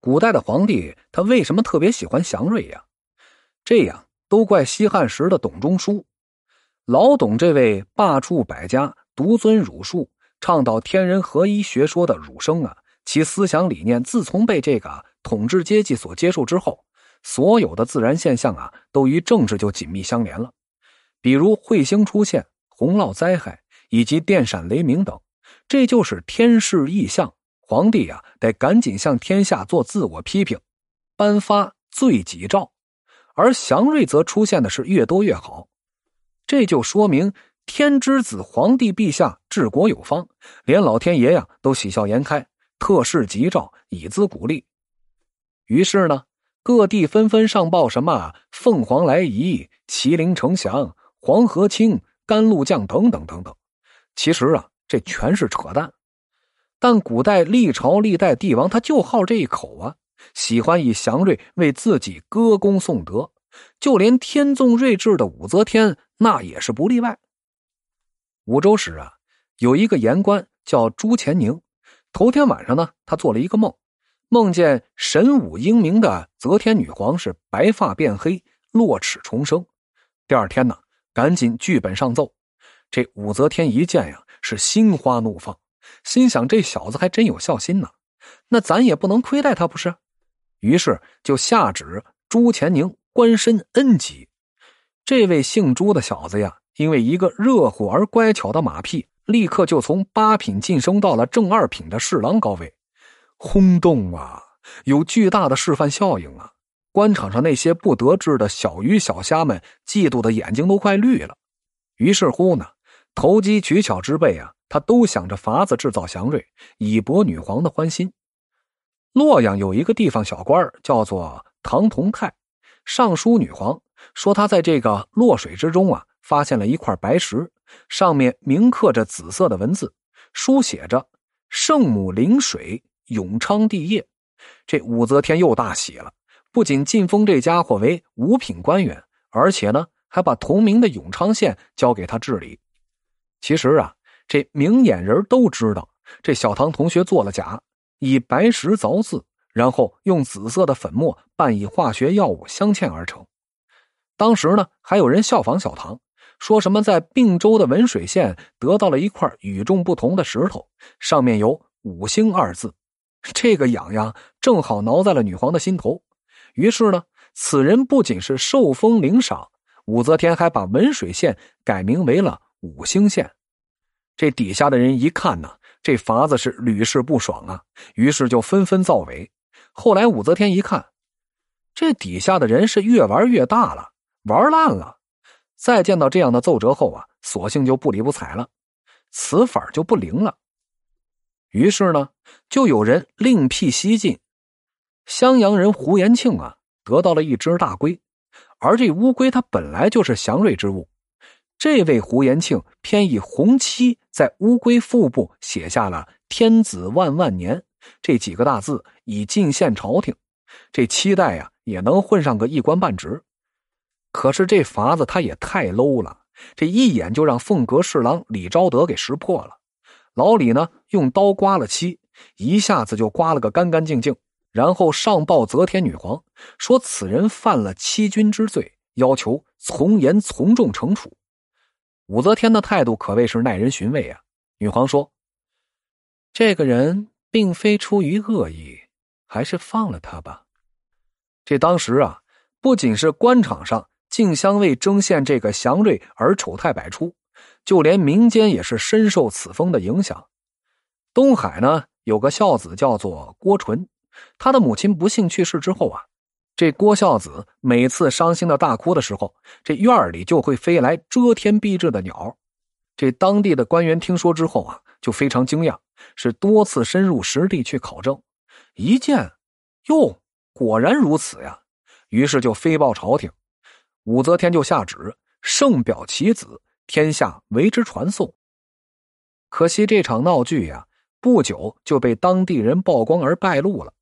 古代的皇帝他为什么特别喜欢祥瑞呀？这样都怪西汉时的董仲舒。老董这位罢黜百家、独尊儒术、倡导天人合一学说的儒生啊，其思想理念自从被这个统治阶级所接受之后，所有的自然现象啊，都与政治就紧密相连了。比如彗星出现、洪涝灾害以及电闪雷鸣等，这就是天示异象。皇帝呀，得赶紧向天下做自我批评，颁发罪己诏；而祥瑞则出现的是越多越好，这就说明天之子皇帝陛下治国有方，连老天爷呀都喜笑颜开，特示吉兆以资鼓励。于是呢，各地纷纷上报什么凤凰来仪、麒麟呈祥、黄河清、甘露降等等等等。其实啊，这全是扯淡。但古代历朝历代帝王他就好这一口啊，喜欢以祥瑞为自己歌功颂德，就连天纵睿智的武则天那也是不例外。五周时啊，有一个言官叫朱乾宁，头天晚上呢，他做了一个梦，梦见神武英明的则天女皇是白发变黑，落齿重生。第二天呢，赶紧剧本上奏，这武则天一见呀，是心花怒放。心想这小子还真有孝心呢，那咱也不能亏待他不是？于是就下旨朱乾宁官身恩级。这位姓朱的小子呀，因为一个热乎而乖巧的马屁，立刻就从八品晋升到了正二品的侍郎高位，轰动啊，有巨大的示范效应啊！官场上那些不得志的小鱼小虾们，嫉妒的眼睛都快绿了。于是乎呢，投机取巧之辈啊。他都想着法子制造祥瑞，以博女皇的欢心。洛阳有一个地方小官叫做唐同泰，上书女皇说他在这个洛水之中啊，发现了一块白石，上面铭刻着紫色的文字，书写着“圣母临水，永昌帝业”。这武则天又大喜了，不仅晋封这家伙为五品官员，而且呢，还把同名的永昌县交给他治理。其实啊。这明眼人都知道，这小唐同学做了假，以白石凿字，然后用紫色的粉末拌以化学药物镶嵌而成。当时呢，还有人效仿小唐，说什么在并州的文水县得到了一块与众不同的石头，上面有“五星”二字。这个痒痒正好挠在了女皇的心头。于是呢，此人不仅是受封领赏，武则天还把文水县改名为了五星县。这底下的人一看呢，这法子是屡试不爽啊，于是就纷纷造伪。后来武则天一看，这底下的人是越玩越大了，玩烂了。再见到这样的奏折后啊，索性就不理不睬了，此法就不灵了。于是呢，就有人另辟蹊径。襄阳人胡延庆啊，得到了一只大龟，而这乌龟它本来就是祥瑞之物。这位胡延庆偏以红漆在乌龟腹部写下了“天子万万年”这几个大字，以进献朝廷。这期待呀，也能混上个一官半职。可是这法子他也太 low 了，这一眼就让凤阁侍郎李昭德给识破了。老李呢，用刀刮了漆，一下子就刮了个干干净净，然后上报则天女皇，说此人犯了欺君之罪，要求从严从重惩处。武则天的态度可谓是耐人寻味啊！女皇说：“这个人并非出于恶意，还是放了他吧。”这当时啊，不仅是官场上竞相为争献这个祥瑞而丑态百出，就连民间也是深受此风的影响。东海呢，有个孝子叫做郭纯，他的母亲不幸去世之后啊。这郭孝子每次伤心的大哭的时候，这院里就会飞来遮天蔽日的鸟。这当地的官员听说之后啊，就非常惊讶，是多次深入实地去考证。一见，哟，果然如此呀！于是就飞报朝廷，武则天就下旨圣表其子，天下为之传颂。可惜这场闹剧呀，不久就被当地人曝光而败露了。